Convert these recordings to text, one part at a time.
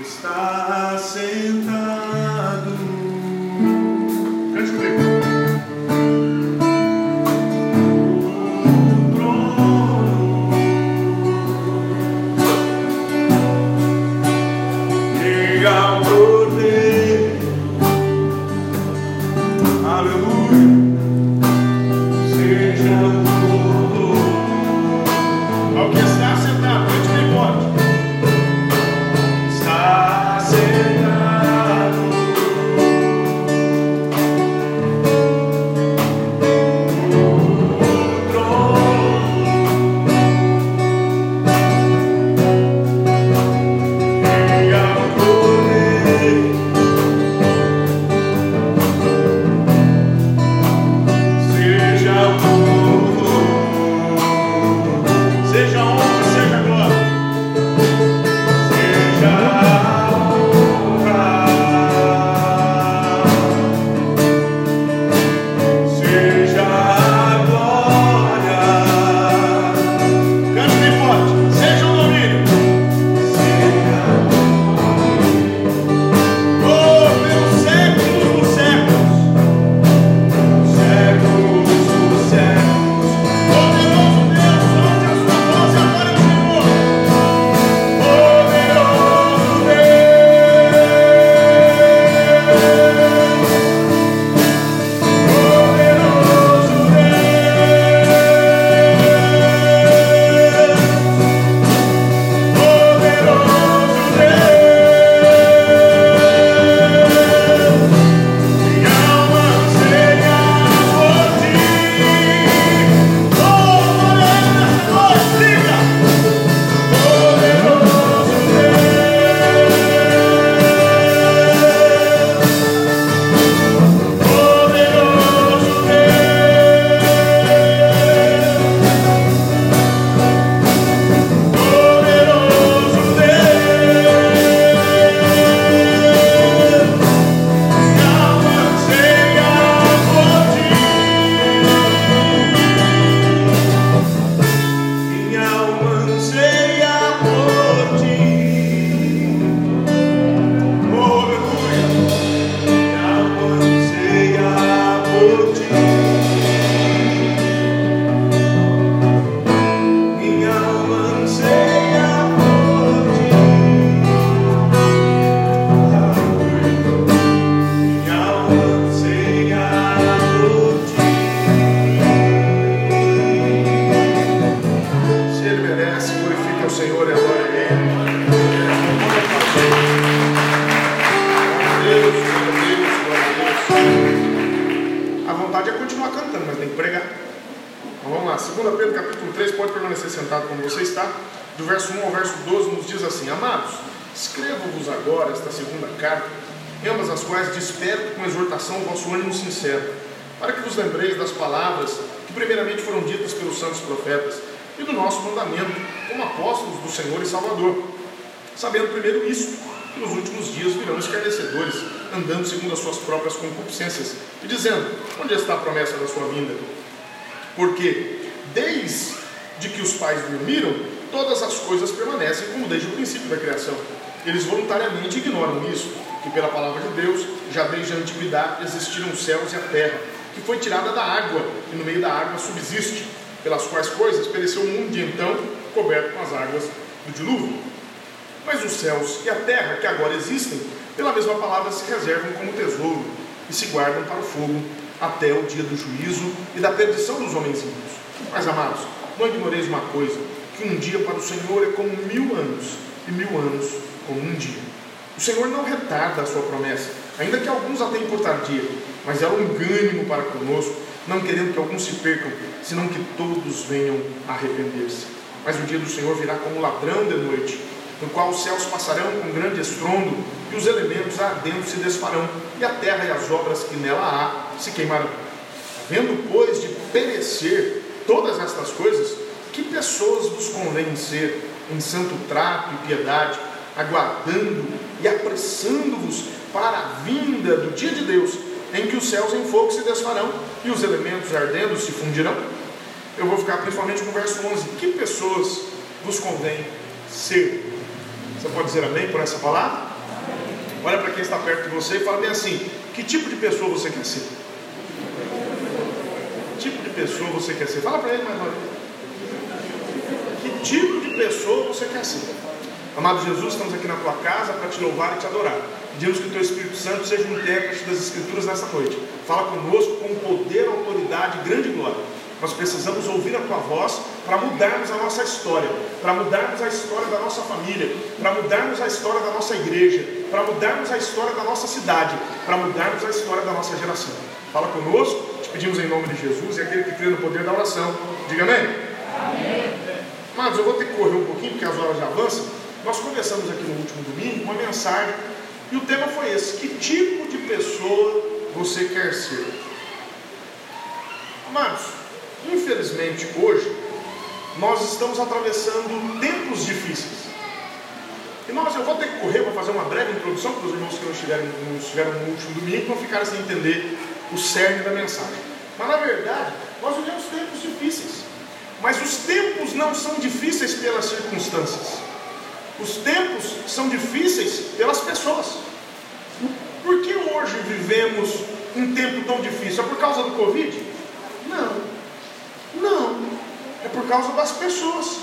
está sentado. 1 ao verso 12 nos diz assim: Amados, escrevo-vos agora esta segunda carta, em ambas as quais desperto com exortação o vosso ânimo sincero, para que vos lembreis das palavras que primeiramente foram ditas pelos santos profetas e do nosso mandamento como apóstolos do Senhor e Salvador. Sabendo primeiro isso, que nos últimos dias virão escarnecedores, andando segundo as suas próprias concupiscências, e dizendo: Onde está a promessa da sua vinda? Porque desde que os pais dormiram, todas as coisas permanecem como desde o princípio da criação. Eles voluntariamente ignoram isso, que pela palavra de Deus, já desde a antiguidade existiram os céus e a terra, que foi tirada da água, e no meio da água subsiste, pelas quais coisas pereceu o mundo de então, coberto com as águas do dilúvio. Mas os céus e a terra que agora existem, pela mesma palavra se reservam como tesouro e se guardam para o fogo até o dia do juízo e da perdição dos homens ímpios. Mas amados, não ignoreis uma coisa, que um dia para o Senhor é como mil anos, e mil anos como um dia. O Senhor não retarda a sua promessa, ainda que alguns a tenham por tardia, mas é longânimo para conosco, não querendo que alguns se percam, senão que todos venham arrepender-se. Mas o dia do Senhor virá como ladrão de noite, no qual os céus passarão com grande estrondo, e os elementos ardendo se desfarão, e a terra e as obras que nela há se queimarão. Havendo, pois, de perecer todas estas coisas, que pessoas vos convém ser em santo trato e piedade, aguardando e apressando-vos para a vinda do dia de Deus, em que os céus em fogo se desfarão e os elementos ardendo se fundirão? Eu vou ficar principalmente no verso 11. Que pessoas vos convém ser? Você pode dizer amém por essa palavra? Olha para quem está perto de você e fala bem assim: que tipo de pessoa você quer ser? Que tipo de pessoa você quer ser? Fala para ele mais uma vez. Tipo de pessoa você quer ser? Amado Jesus, estamos aqui na tua casa para te louvar e te adorar. Pedimos que o teu Espírito Santo seja um intérprete das Escrituras nessa noite. Fala conosco com poder, autoridade e grande glória. Nós precisamos ouvir a tua voz para mudarmos a nossa história, para mudarmos a história da nossa família, para mudarmos a história da nossa igreja, para mudarmos a história da nossa cidade, para mudarmos a história da nossa geração. Fala conosco, te pedimos em nome de Jesus e aquele que crê no poder da oração. Diga amém. amém. Mas eu vou ter que correr um pouquinho porque as horas já avançam. Nós começamos aqui no último domingo uma mensagem e o tema foi esse: que tipo de pessoa você quer ser? Amados, infelizmente hoje nós estamos atravessando tempos difíceis. E nós, eu vou ter que correr para fazer uma breve introdução para os irmãos que não estiveram, não estiveram no último domingo, para ficar sem entender o cerne da mensagem. Mas na verdade, nós vivemos tempos difíceis. Mas os tempos não são difíceis pelas circunstâncias. Os tempos são difíceis pelas pessoas. Por que hoje vivemos um tempo tão difícil? É por causa do Covid? Não. Não. É por causa das pessoas.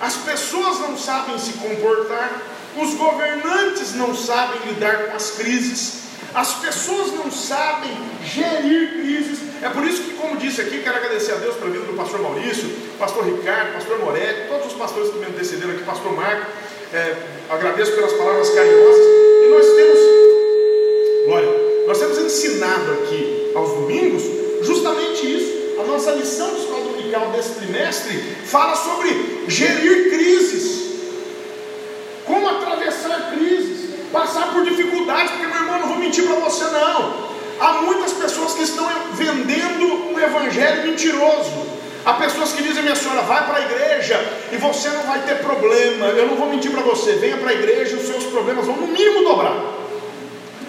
As pessoas não sabem se comportar, os governantes não sabem lidar com as crises, as pessoas não sabem gerir crises. É por isso que, como disse aqui, quero agradecer a Deus pela vida do pastor Maurício, pastor Ricardo, pastor Moretti, todos os pastores que me antecederam aqui, pastor Marco. É, agradeço pelas palavras carinhosas. E nós temos, glória, nós temos ensinado aqui aos domingos justamente isso. A nossa lição de escola dominical desse trimestre fala sobre gerir crises, como atravessar crises, passar por dificuldades, porque meu irmão, não vou mentir para você não. Há muitas pessoas que estão vendendo um evangelho mentiroso. Há pessoas que dizem, minha senhora, vai para a igreja e você não vai ter problema. Eu não vou mentir para você, venha para a igreja e os seus problemas vão no mínimo dobrar.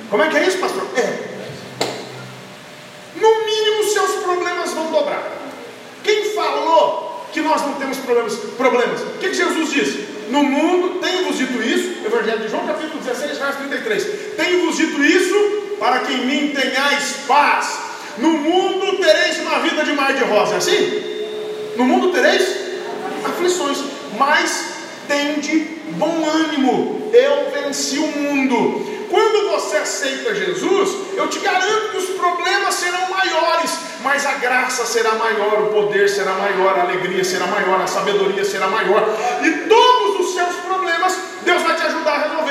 Como é que é isso, pastor? É. No mínimo, seus problemas vão dobrar. Quem falou que nós não temos problemas? problemas? O que, que Jesus disse? No mundo, tenho-vos dito isso, Evangelho de João, capítulo 16, verso 33. Tenho-vos dito isso para que em mim tenhais paz. No mundo tereis uma vida de mar de rosa, é assim? No mundo tereis aflições, mas tende bom ânimo. Eu venci o mundo. Quando você aceita Jesus, eu te garanto que os problemas serão maiores, mas a graça será maior, o poder será maior, a alegria será maior, a sabedoria será maior, e todos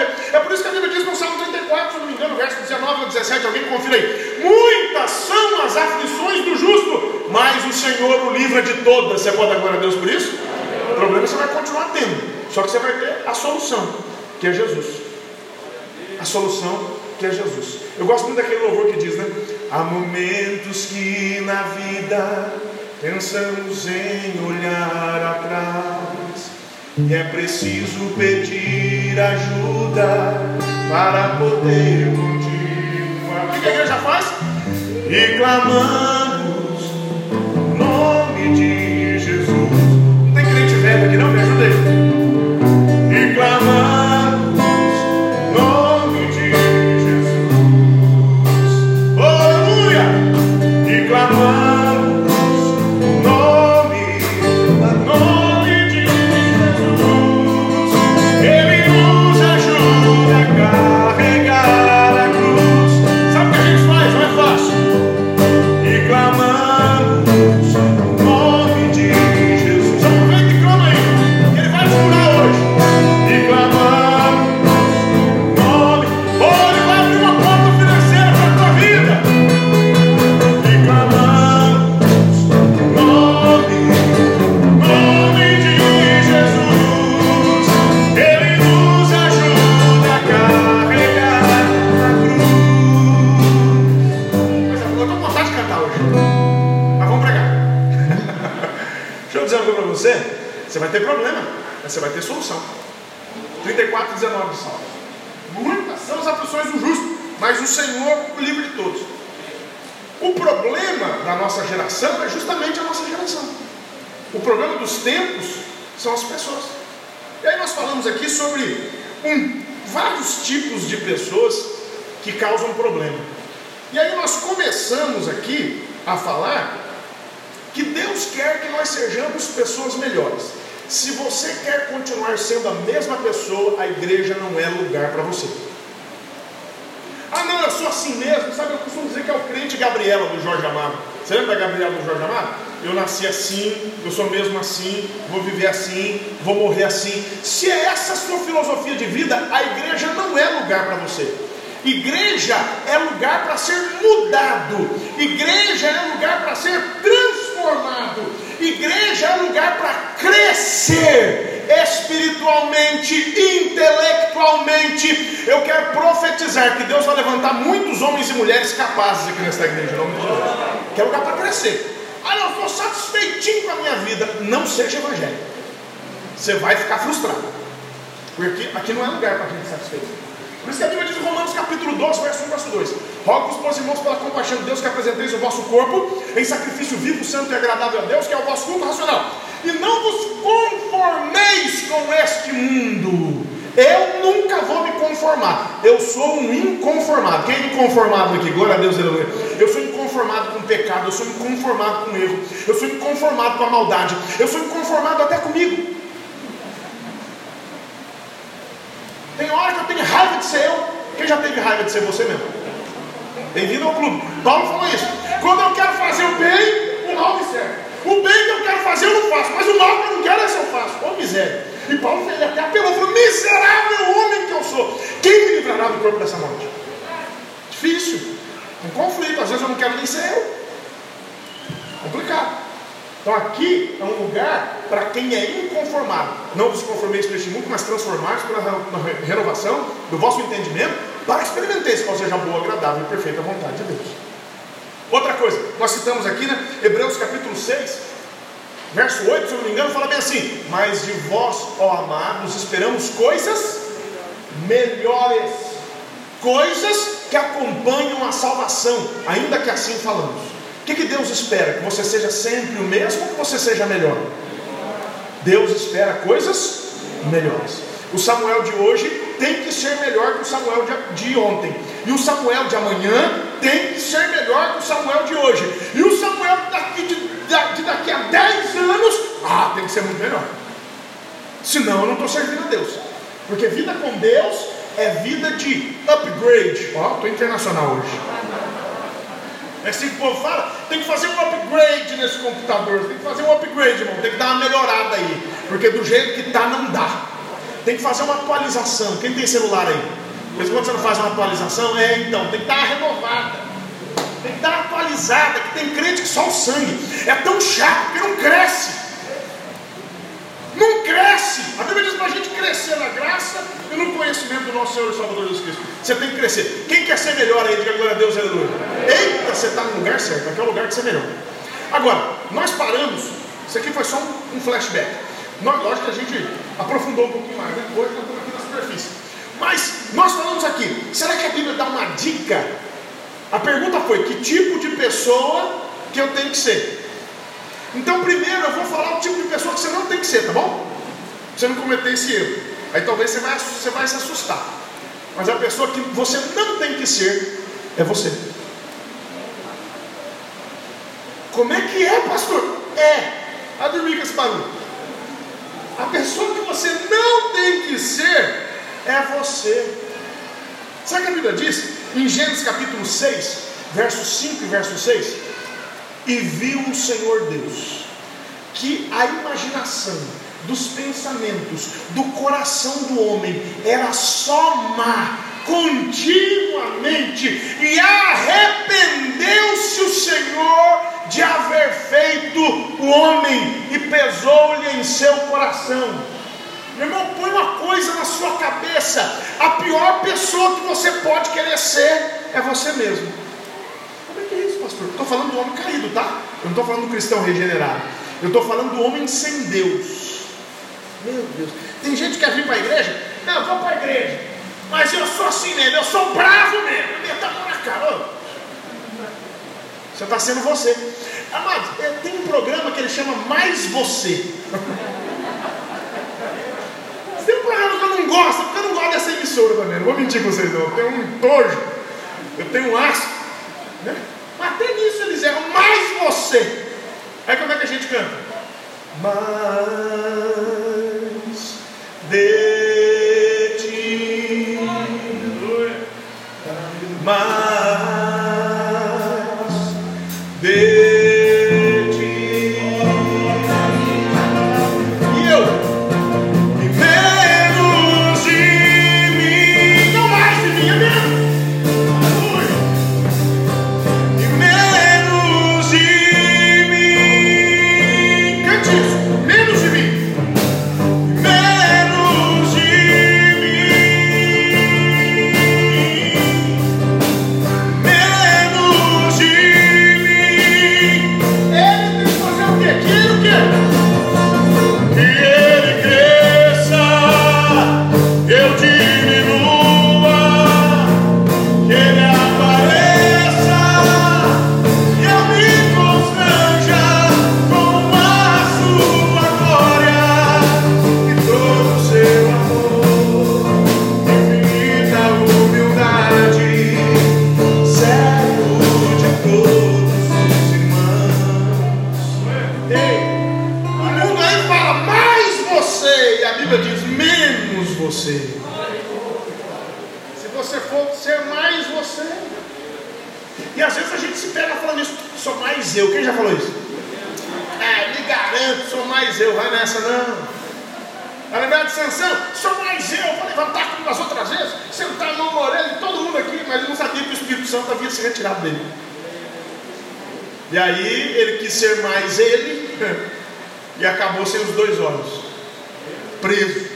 a. É por isso que a Bíblia diz no Salmo 34, se não me engano, verso 19 ou 17, alguém confira aí. Muitas são as aflições do justo, mas o Senhor o livra de todas. Você pode agora a Deus por isso? O problema você vai continuar tendo, só que você vai ter a solução, que é Jesus a solução que é Jesus. Eu gosto muito daquele louvor que diz, né? Há momentos que na vida pensamos em olhar atrás é preciso pedir ajuda para poder continuar. O que a igreja faz? Clamamos Mas você vai ter solução. 34, 19 salmos. Muitas são as aflições do justo, mas o Senhor o livre de todos. O problema da nossa geração é justamente a nossa geração. O problema dos tempos são as pessoas. E aí nós falamos aqui sobre um, vários tipos de pessoas que causam problema. E aí nós começamos aqui a falar que Deus quer que nós sejamos pessoas melhores. Se você quer continuar sendo a mesma pessoa, a igreja não é lugar para você. Ah, não, eu sou assim mesmo. Sabe, eu costumo dizer que é o crente Gabriela do Jorge Amado. Você lembra da Gabriela do Jorge Amado? Eu nasci assim, eu sou mesmo assim, vou viver assim, vou morrer assim. Se é essa a sua filosofia de vida, a igreja não é lugar para você. Igreja é lugar para ser mudado. Igreja é lugar para ser transformado. Igreja é lugar para crescer espiritualmente, intelectualmente. Eu quero profetizar que Deus vai levantar muitos homens e mulheres capazes aqui nesta igreja, nome de Jesus. Que é lugar para crescer. Ah, não, estou satisfeitinho com a minha vida. Não seja evangélico. Você vai ficar frustrado. Porque aqui não é lugar para gente satisfeito. Por isso que a Bíblia diz em Romanos capítulo 12, verso 1, verso 2: Rogo-vos, pois irmãos, pela compaixão de Deus, que apresenteis o vosso corpo em sacrifício vivo, santo e agradável a Deus, que é o vosso culto racional. E não vos conformeis com este mundo. Eu nunca vou me conformar. Eu sou um inconformado. Quem é inconformado aqui? Glória a Deus, aleluia. Eu sou inconformado com o pecado. Eu sou inconformado com o erro. Eu sou inconformado com a maldade. Eu sou inconformado até comigo. Tem hora que eu tenho raiva de ser eu. Quem já teve raiva de ser você mesmo? Bem-vindo ao clube. Paulo falou isso. Quando eu quero fazer o bem, o mal me serve. O bem que eu quero fazer eu não faço, mas o mal que eu não quero, esse eu faço. Ô miséria. E Paulo ele até apelou, falou: miserável homem que eu sou. Quem me livrará do corpo dessa morte? Difícil. Um conflito. Às vezes eu não quero nem ser eu. Complicado. Então aqui é um lugar para quem é inconformado. Não vos conformeis com este mundo, mas transformados pela renovação do vosso entendimento, para experimentar qual seja a boa, agradável e perfeita vontade de Deus. Outra coisa, nós citamos aqui, né? Hebreus capítulo 6, verso 8, se eu não me engano, fala bem assim: Mas de vós, ó amados, esperamos coisas melhores, coisas que acompanham a salvação, ainda que assim falamos. O que, que Deus espera? Que você seja sempre o mesmo ou que você seja melhor? Deus espera coisas melhores. O Samuel de hoje tem que ser melhor que o Samuel de, ontem. E o Samuel de amanhã tem que ser melhor que o Samuel de hoje. E o Samuel daqui, de, de daqui a 10 anos, ah, tem que ser muito melhor. Senão eu não estou servindo a Deus. Porque vida com Deus é vida de upgrade. Ó, estou internacional hoje. É assim que o povo fala, tem que fazer um upgrade nesse computador, tem que fazer um upgrade, irmão, tem que dar uma melhorada aí, porque do jeito que está não dá. Tem que fazer uma atualização. Quem tem celular aí? Mas quando você não faz uma atualização, é então, tem que dar uma renovada. Tem que dar uma atualizada, que tem crente que só o sangue. É tão chato que não cresce. Não cresce. A Bíblia diz para a gente crescer na graça e no conhecimento do nosso Senhor e Salvador Jesus Cristo. Você tem que crescer. Quem quer ser melhor aí? Diga glória a Deus, aleluia. Eita, você está no lugar certo. Aqui é o lugar de ser melhor. Agora, nós paramos. Isso aqui foi só um, um flashback. Nós, lógico que a gente aprofundou um pouquinho mais. Né? Hoje nós estamos aqui na superfície. Mas nós falamos aqui. Será que a Bíblia dá uma dica? A pergunta foi: que tipo de pessoa que eu tenho que ser? Então, primeiro eu vou falar o tipo de pessoa que você não tem que ser, tá bom? Pra você não cometer esse erro. Aí talvez você vai, você vai se assustar. Mas a pessoa que você não tem que ser é você. Como é que é, pastor? É. A dormir com esse barulho. A pessoa que você não tem que ser é você. Sabe o que a Bíblia diz? Em Gênesis capítulo 6, verso 5 e verso 6. E viu o Senhor Deus que a imaginação dos pensamentos do coração do homem era só má continuamente e arrependeu-se o Senhor de haver feito o homem e pesou-lhe em seu coração. Meu irmão, põe uma coisa na sua cabeça: a pior pessoa que você pode querer ser é você mesmo. Como é que é isso, pastor? Estou falando do homem caído, tá? Eu não estou falando do cristão regenerado. Eu estou falando do homem sem Deus. Meu Deus. Tem gente que quer vir para a igreja? Não, eu vou para a igreja. Mas eu sou assim mesmo, eu sou bravo mesmo. Meta a mão na cara. Você está sendo você. Amado, é, tem um programa que ele chama Mais Você. gosta, porque eu não gosto dessa emissora também. Não vou mentir com vocês, não. Eu tenho um tojo, eu tenho um asco. Né? Até nisso eles erram, mais você. Aí como é que a gente canta? Mais de ti, mais não. Vai lembrar de Sansão? Sou mais eu, vou levantar como das outras vezes, sentar a mão na orelha de todo mundo aqui, mas ele não sabia que o Espírito Santo havia se retirado dele. E aí ele quis ser mais ele e acabou sem os dois olhos, preso,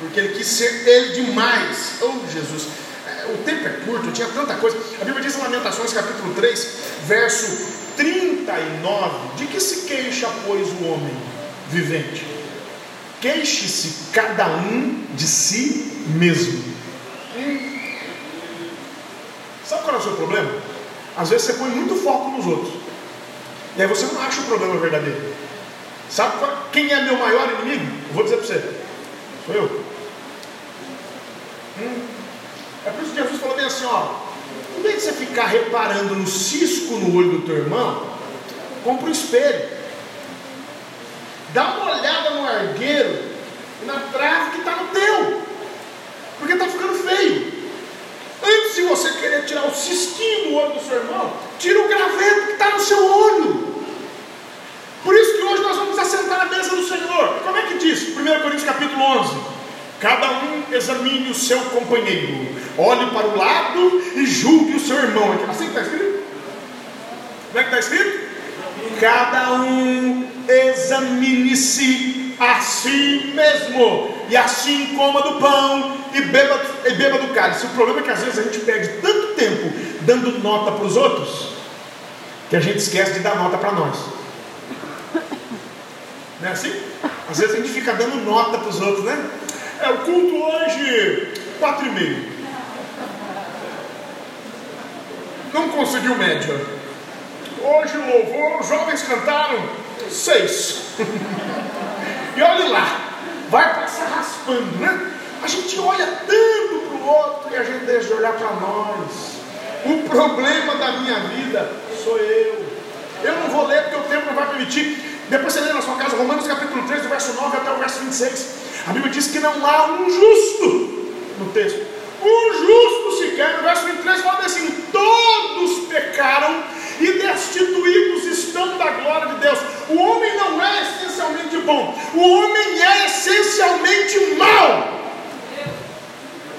porque ele quis ser ele demais. Oh Jesus, É, o tempo é curto, tinha tanta coisa. A Bíblia diz em Lamentações, capítulo 3, verso 39: De que se queixa, pois, o homem vivente? Queixe-se cada um de si mesmo. Sabe qual é o seu problema? Às vezes você põe muito foco nos outros. E aí você não acha o problema verdadeiro. Sabe qual- quem é meu maior inimigo? Eu vou dizer para você. Sou eu. Hum. É por isso que Jesus falou bem assim, ó. Em vez de você ficar reparando no cisco no olho do teu irmão, compra um espelho. Dá uma olhada no argueiro e na trave que está no teu. Porque está ficando feio. Antes de você querer tirar o cisquinho do olho do seu irmão, tira o graveto que está no seu olho. Por isso que hoje nós vamos assentar à mesa do Senhor. Como é que diz? 1 Coríntios capítulo 11. Cada um examine o seu companheiro. Olhe para o lado e julgue o seu irmão. Assim que está escrito? Como é que está escrito? Cada um examine-se a si mesmo, e assim coma do pão e beba, e beba do cálice. O problema é que às vezes a gente perde tanto tempo dando nota para os outros, que a gente esquece de dar nota para nós. Não é assim? Às vezes a gente fica dando nota para os outros, né? É o culto hoje, quatro e meio. Não conseguiu média. Hoje o louvor, os jovens cantaram seis. e olhe lá, vai passar raspando, né? A gente olha tanto para o outro e a gente deixa de olhar para nós. O problema da minha vida sou eu. Eu não vou ler porque o tempo não vai permitir. Depois você lê na sua casa Romanos capítulo 3, do verso 9 até o verso 26. A Bíblia diz que não há um justo no texto. Um justo sequer. No verso 23 fala assim: todos pecaram e destituídos estão da glória de Deus. O homem não é essencialmente bom, o homem é essencialmente mau.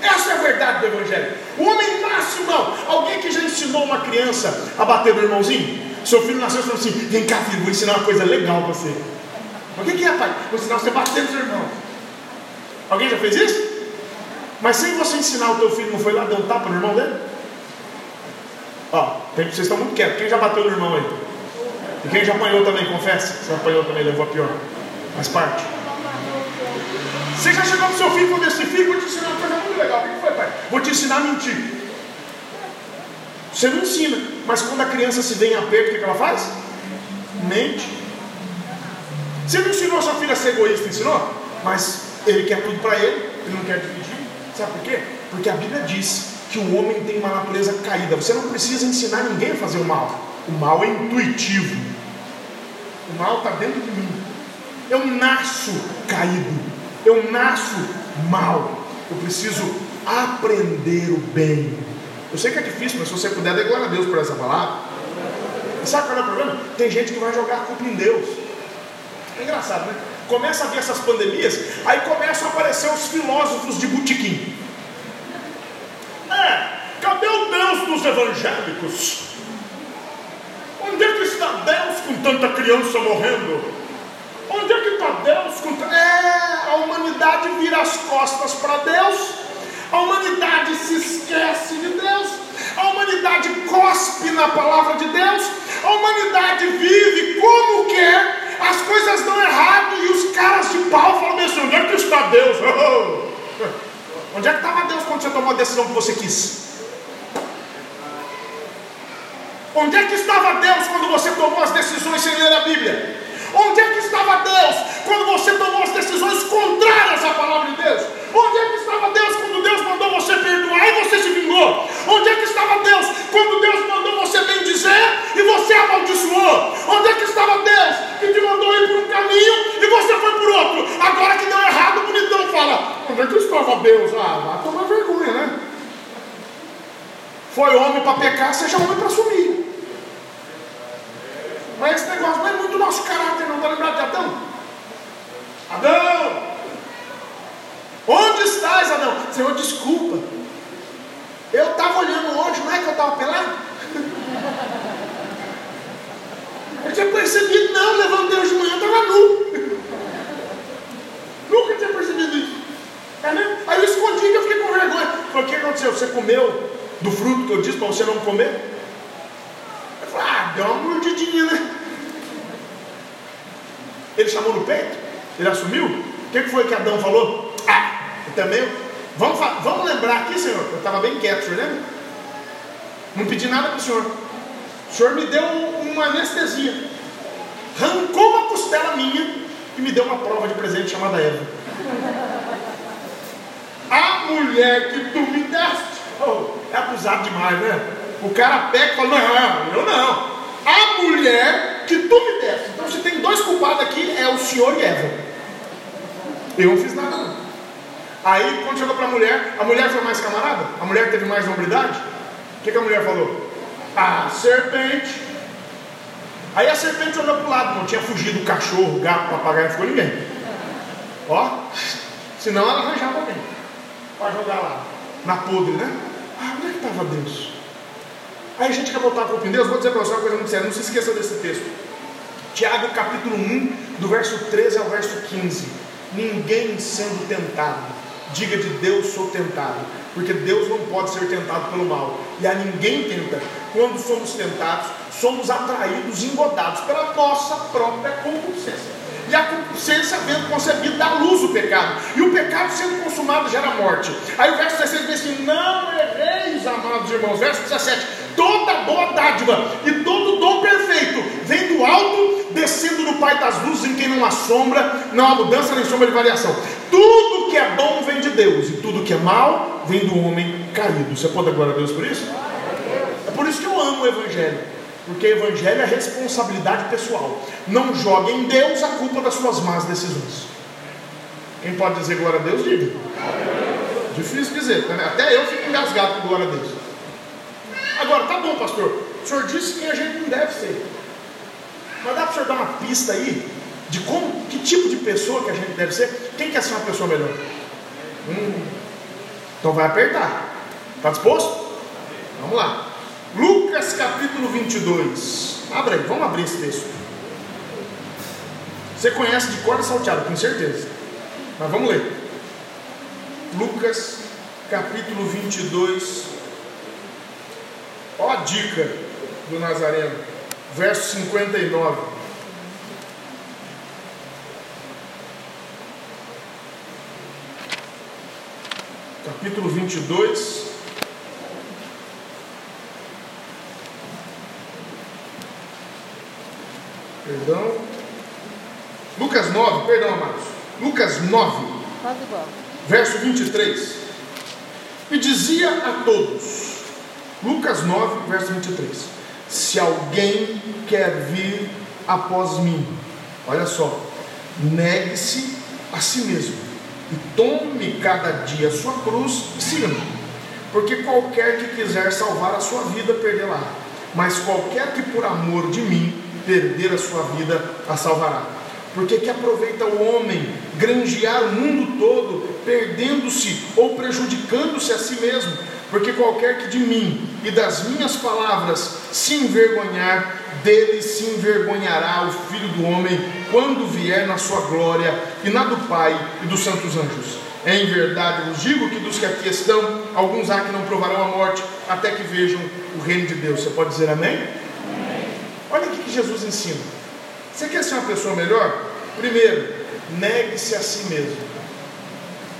Essa é a verdade do Evangelho. O homem nasce mal. Alguém que já ensinou uma criança a bater no irmãozinho? Seu filho nasceu e falou assim: Vem cá, filho, vou ensinar uma coisa legal para você. O que, é, pai? Vou ensinar você a bater no seu irmão. Alguém já fez isso? Mas sem você ensinar o teu filho, não foi lá dar um tapa no irmão dele? Ó, vocês estão muito quietos. Quem já bateu no irmão aí? Quem já apanhou também, confessa? Você apanhou também, levou a pior. Faz parte. Você já chegou no seu filho e falou assim: Filho, vou te ensinar uma coisa muito legal. O que foi, pai? Vou te ensinar a mentir. Você não ensina, mas quando a criança se vê em aperto, o que que ela faz? Mente. Você não ensinou a sua filha a ser egoísta, ensinou? Mas ele quer tudo para ele. ele não quer dividir. Sabe por quê? Porque a Bíblia diz que o homem tem uma natureza caída. Você não precisa ensinar ninguém a fazer o mal. O mal é intuitivo. O mal está dentro de mim. Eu nasço caído. Eu nasço mal. Eu preciso aprender o bem. Eu sei que é difícil, mas se você puder, dê glória a Deus por essa palavra. E sabe qual é o problema? Tem gente que vai jogar a culpa em Deus. É engraçado, né? Começa a vir essas pandemias, aí começam a aparecer os filósofos de botequim. É, cadê o Deus dos evangélicos? Onde é que está Deus com tanta criança morrendo? Onde é que está Deus. É, a humanidade vira as costas para Deus, a humanidade se esquece de Deus, a humanidade cospe na palavra de Deus, a humanidade vive como quer, as coisas dão errado e os caras de pau falam assim: onde é que está Deus? Onde é que estava Deus quando você tomou a decisão que você quis? Onde é que estava Deus quando você tomou as decisões sem ler a Bíblia? Onde é que estava Deus quando você tomou as decisões contrárias à palavra de Deus? Onde é que estava Deus quando Deus mandou você perdoar e você se vingou? Onde é que estava Deus quando Deus mandou você bem dizer e você amaldiçoou? Onde é que estava Deus que te mandou ir por um caminho e você foi por outro? Agora que deu errado, o bonitão fala: Onde é que estava Deus? Ah, vai tomar vergonha, né? Foi homem para pecar, seja homem para sumir. Mas esse negócio não é muito nosso caráter, não. Está lembrado de Adão? Adão! Onde estás, Adão? Senhor, desculpa. Eu estava olhando hoje, não é que eu estava pelado? Eu tinha percebido, não, levantei hoje de manhã, estava nu. Nunca tinha percebido isso. É mesmo? Aí eu escondi e eu fiquei com vergonha. Falei, o que aconteceu? Você comeu do fruto que eu disse para você não comer? Eu falei, ah, deu uma mordidinha, né? Ele chamou no peito? Ele assumiu? O que foi que Adão falou? Ah, também. Vamos, vamos lembrar aqui, Senhor. Eu estava bem quieto, o senhor lembra? Não pedi nada para o Senhor. O Senhor me deu uma anestesia. Arrancou uma costela minha e me deu uma prova de presente chamada Eva. A mulher que tu me deste. Oh, é abusado demais, né? O cara pega e fala: Não, eu não. A mulher que tu me deste. Então, se tem dois culpados aqui, é o senhor e Eva. Eu não fiz nada, não. Aí, quando chegou para a mulher, a mulher foi mais camarada? A mulher teve mais hombridade? O que, que a mulher falou? A serpente. Aí a serpente olhou para o lado, não tinha fugido o cachorro, o gato, o papagaio, não ficou ninguém. Ó, senão ela arranjava alguém para jogar lá, na podre, né? Ah, onde é que estava Deus? Aí a gente quer botar a culpa em Deus, vou dizer para você uma coisa muito séria, não se esqueça desse texto. Tiago capítulo 1, do verso 13 ao verso 15. Ninguém sendo tentado, diga de Deus sou tentado, porque Deus não pode ser tentado pelo mal, e a ninguém tenta. Quando somos tentados, somos atraídos, engodados pela nossa própria concupiscência. E a concupiscência, vendo concebido, dá luz o pecado. E o pecado sendo consumado gera morte. Aí o verso 16 diz assim: Não erreis, amados irmãos. Verso 17: Toda boa dádiva e todo dom perfeito vem do alto, descendo do Pai das luzes, em quem não há sombra, não há mudança nem sombra de variação. Tudo que é bom vem de Deus, e tudo que é mal vem do homem caído. Você pode dar glória a Deus por isso? É por isso que eu amo o Evangelho. Porque o Evangelho é responsabilidade pessoal. Não jogue em Deus a culpa das suas más decisões. Quem pode dizer glória a Deus, diga. Difícil dizer, né? até eu fico engasgado com glória a Deus. Bom, pastor. O senhor disse que a gente não deve ser. Mas dá para o senhor dar uma pista aí de como, que tipo de pessoa que a gente deve ser? Quem quer ser uma pessoa melhor? Hum, então vai apertar. Está disposto? Vamos lá. Lucas capítulo 22. Abra aí, vamos abrir esse texto. Você conhece de cor salteado, com certeza. Mas vamos ler. Lucas capítulo 22. Ó a dica do Nazareno. Verso 59. Capítulo 22. Perdão. Lucas 9, perdão, amados. Lucas 9. Faz igual. verso 23. E dizia a todos, Lucas 9, verso 23: Se alguém quer vir após mim, olha só, negue-se a si mesmo e tome cada dia a sua cruz e siga-me. Porque qualquer que quiser salvar a sua vida, perdê-la. Mas qualquer que por amor de mim perder a sua vida, a salvará. Porque que aproveita o homem granjear o mundo todo, perdendo-se ou prejudicando-se a si mesmo? Porque qualquer que de mim e das minhas palavras se envergonhar, dele se envergonhará o Filho do Homem quando vier na sua glória e na do Pai e dos santos anjos. Em verdade vos digo que dos que aqui estão, alguns há que não provarão a morte até que vejam o reino de Deus. Você pode dizer amém? amém. Olha o que Jesus ensina. Você quer ser uma pessoa melhor? Primeiro, negue-se a si mesmo.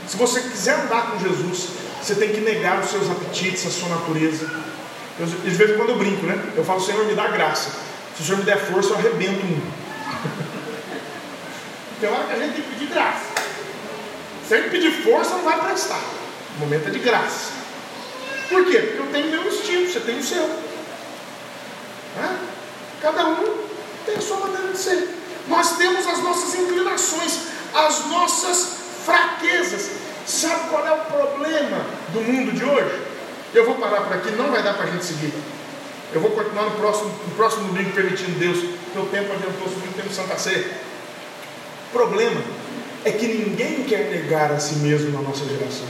Se você quiser andar com Jesus, você tem que negar os seus apetites, a sua natureza. Eu, de vez em quando eu brinco, né? Eu falo, Senhor, me dá graça. Se o Senhor me der força, eu arrebento um. Tem hora que a gente tem que pedir graça. Se a gente pedir força, não vai prestar. O momento é de graça. Por quê? Porque eu tenho meu instinto, você tem o seu. Né? Cada um tem a sua maneira de ser. Nós temos as nossas inclinações, as nossas fraquezas. Sabe qual é o problema do mundo de hoje? Eu vou parar por aqui, não vai dar para a gente seguir. Eu vou continuar no próximo, no próximo domingo, permitindo Deus, o tempo adiantou, sobre o tempo Santa Ceia. O problema é que ninguém quer negar a si mesmo na nossa geração.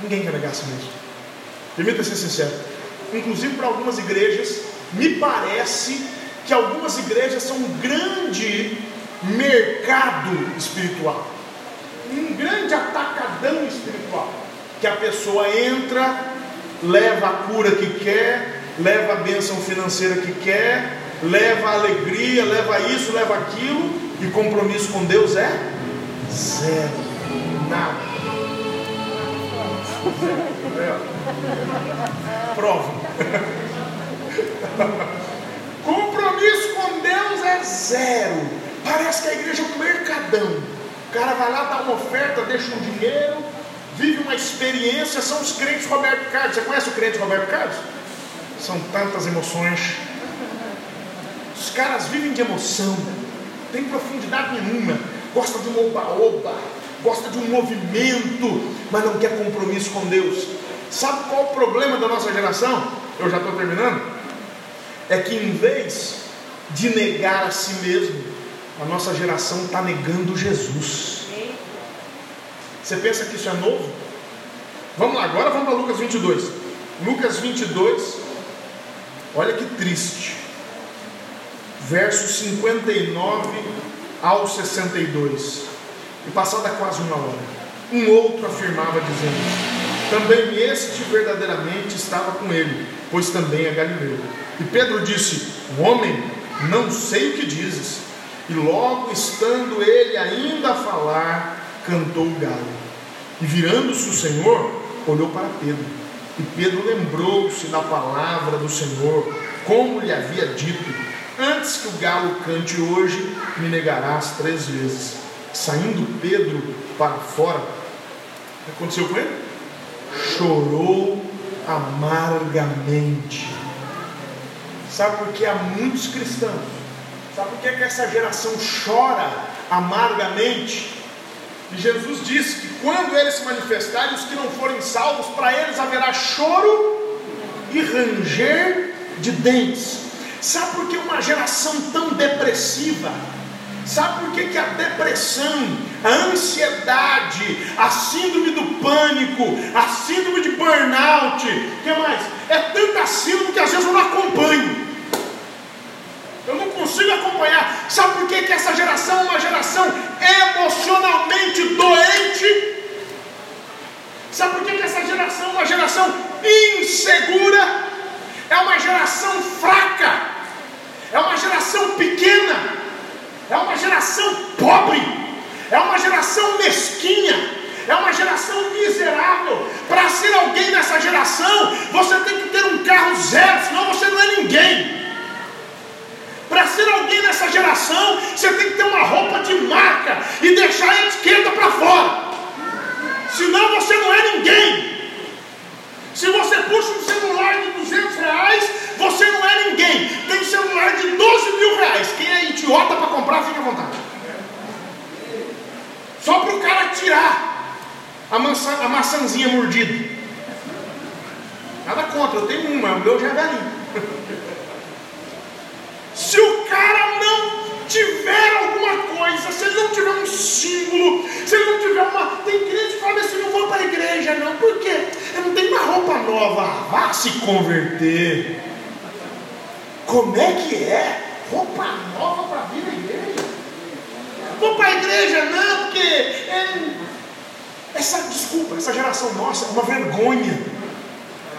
Ninguém quer negar a si mesmo. Permita ser sincero. Inclusive para algumas igrejas, me parece que algumas igrejas são um grande mercado espiritual. Um grande atacadão espiritual. Que a pessoa entra, leva a cura que quer, leva a bênção financeira que quer, leva a alegria, leva isso, leva aquilo, e compromisso com Deus é zero, nada. Prova. compromisso com Deus é zero. Parece que a igreja é um mercadão. O cara vai lá, dá uma oferta, deixa um dinheiro, vive uma experiência. São os crentes Roberto Carlos. Você conhece o crente Roberto Carlos? São tantas emoções. Os caras vivem de emoção tem profundidade nenhuma, gosta de um oba-oba, gosta de um movimento, mas não quer compromisso com Deus. Sabe qual o problema da nossa geração? Eu já estou terminando. É que em vez de negar a si mesmo, a nossa geração está negando Jesus. Você pensa que isso é novo? Vamos lá, agora vamos para Lucas 22. Lucas 22, olha que triste versos 59 ao 62. E passada quase uma hora, um outro afirmava, dizendo: Também este verdadeiramente estava com ele, pois também é Galileu. E Pedro disse: Homem, não sei o que dizes. E logo estando ele ainda a falar, cantou o galo. E virando-se o Senhor, olhou para Pedro. E Pedro lembrou-se da palavra do Senhor, como lhe havia dito Antes que o galo cante hoje, me negarás três vezes. Saindo Pedro para fora, o que aconteceu com ele? Chorou amargamente. Sabe por que há muitos cristãos? Sabe por que, é que essa geração chora amargamente? E Jesus disse que quando eles se manifestarem, os que não forem salvos, para eles haverá choro e ranger de dentes. Sabe por que uma geração tão depressiva? Sabe por que, que a depressão, a ansiedade, a síndrome do pânico, a síndrome de burnout, que mais? É tanta síndrome que às vezes eu não acompanho. Eu não consigo acompanhar. Sabe por que, que essa geração é uma geração emocionalmente doente? Sabe por que, que essa geração é uma geração insegura? É uma geração fraca é uma geração pequena, é uma geração pobre, é uma geração mesquinha, é uma geração miserável. Para ser alguém nessa geração, você tem que ter um carro zero, senão você não é ninguém. Para ser alguém nessa geração, você tem que ter uma roupa de marca e deixar a etiqueta para fora. Senão você não é ninguém. Se você puxa um celular de 200 reais, você não é ninguém. Tem celular de 12 mil reais. Quem é idiota para comprar, fica à vontade. Só para o cara tirar a, maçã, a maçãzinha mordida. Nada contra, eu tenho uma, o meu já é galinho. Se o cara não tiver alguma coisa, se ele não tiver um símbolo, se ele não tiver uma. Tem crente que fala assim: não vou para a igreja, não, por quê? Eu não tenho uma roupa nova, vá se converter. Como é que é? Roupa nova para vir à igreja? Vou para a igreja, não, porque. é- essa, desculpa, essa geração nossa é uma vergonha.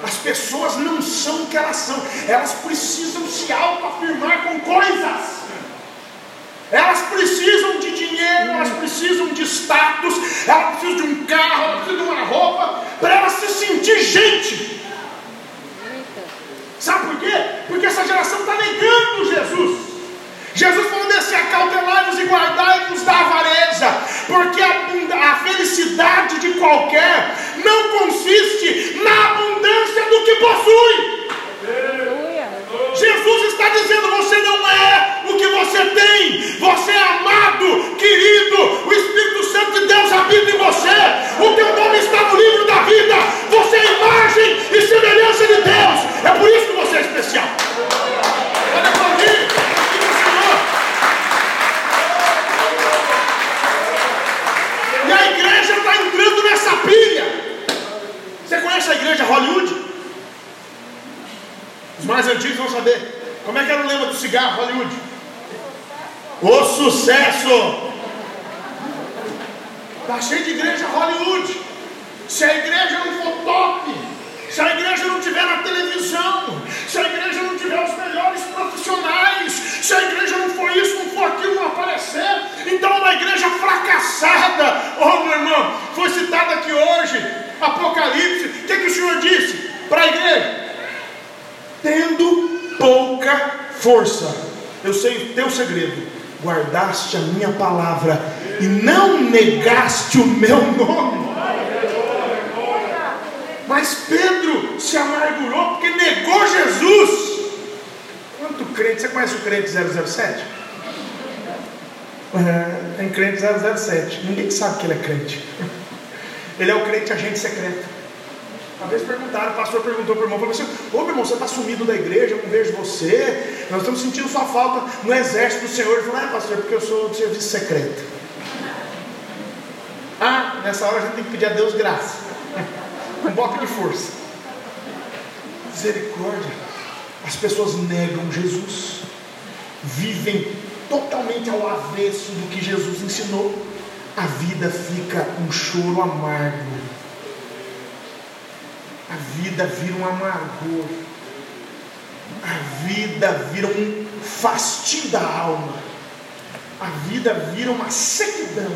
As pessoas não são o que elas são, elas precisam se autoafirmar com coisas. Elas precisam de dinheiro, elas precisam de status, elas precisam de um carro, elas precisam de uma roupa, para elas se sentir gente. Sabe por quê? Porque essa geração está negando Jesus. Jesus falou assim: acautelai-vos e guardai-vos da avareza, porque a, a felicidade de qualquer não consiste na abundância do que possui. Tem, eso. Guardaste a minha palavra e não negaste o meu nome. Mas Pedro se amargurou porque negou Jesus. Quanto crente? Você conhece o crente 007? É, tem crente 007. Ninguém sabe que ele é crente. Ele é o crente agente secreto. Uma vez perguntaram, o pastor perguntou para o irmão, falou assim, ô meu irmão, você está sumido da igreja, eu não vejo você, nós estamos sentindo sua falta no exército do Senhor. Ele falou, é pastor, porque eu sou do serviço secreto. Ah, nessa hora a gente tem que pedir a Deus graça. Um bote de força. Misericórdia. As pessoas negam Jesus. Vivem totalmente ao avesso do que Jesus ensinou. A vida fica um choro amargo a vida vira um amargor, a vida vira um fastio da alma, a vida vira uma sequidão,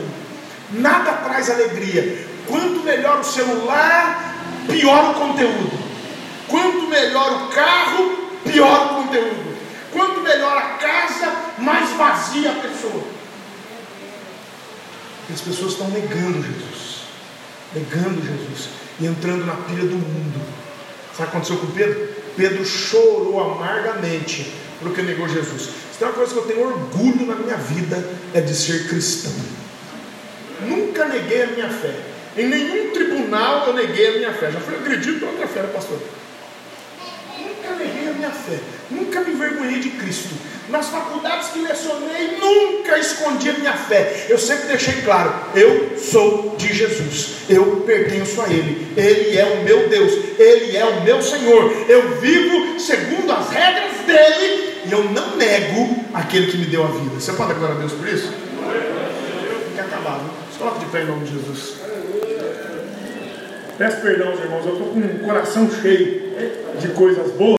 nada traz alegria. Quanto melhor o celular, pior o conteúdo. Quanto melhor o carro, pior o conteúdo. Quanto melhor a casa, mais vazia a pessoa. E as pessoas estão negando Jesus, negando Jesus e entrando na pilha do mundo. Sabe o que aconteceu com Pedro? Pedro chorou amargamente porque negou Jesus. Se tem uma coisa que eu tenho orgulho na minha vida é de ser cristão. Nunca neguei a minha fé. Em nenhum tribunal eu neguei a minha fé. Já fui agredido por outra fé, né, pastor. Minha fé. Nunca me envergonhei de Cristo. Nas faculdades que lecionei, nunca escondi a minha fé. Eu sempre deixei claro: eu sou de Jesus. Eu pertenço a Ele. Ele é o meu Deus. Ele é o meu Senhor. Eu vivo segundo as regras dele. E eu não nego aquele que me deu a vida. Você pode glória a Deus por isso? Tem que acabar, viu? De pé em nome de Jesus. Peço perdão, irmãos. Eu estou com um coração cheio de coisas boas.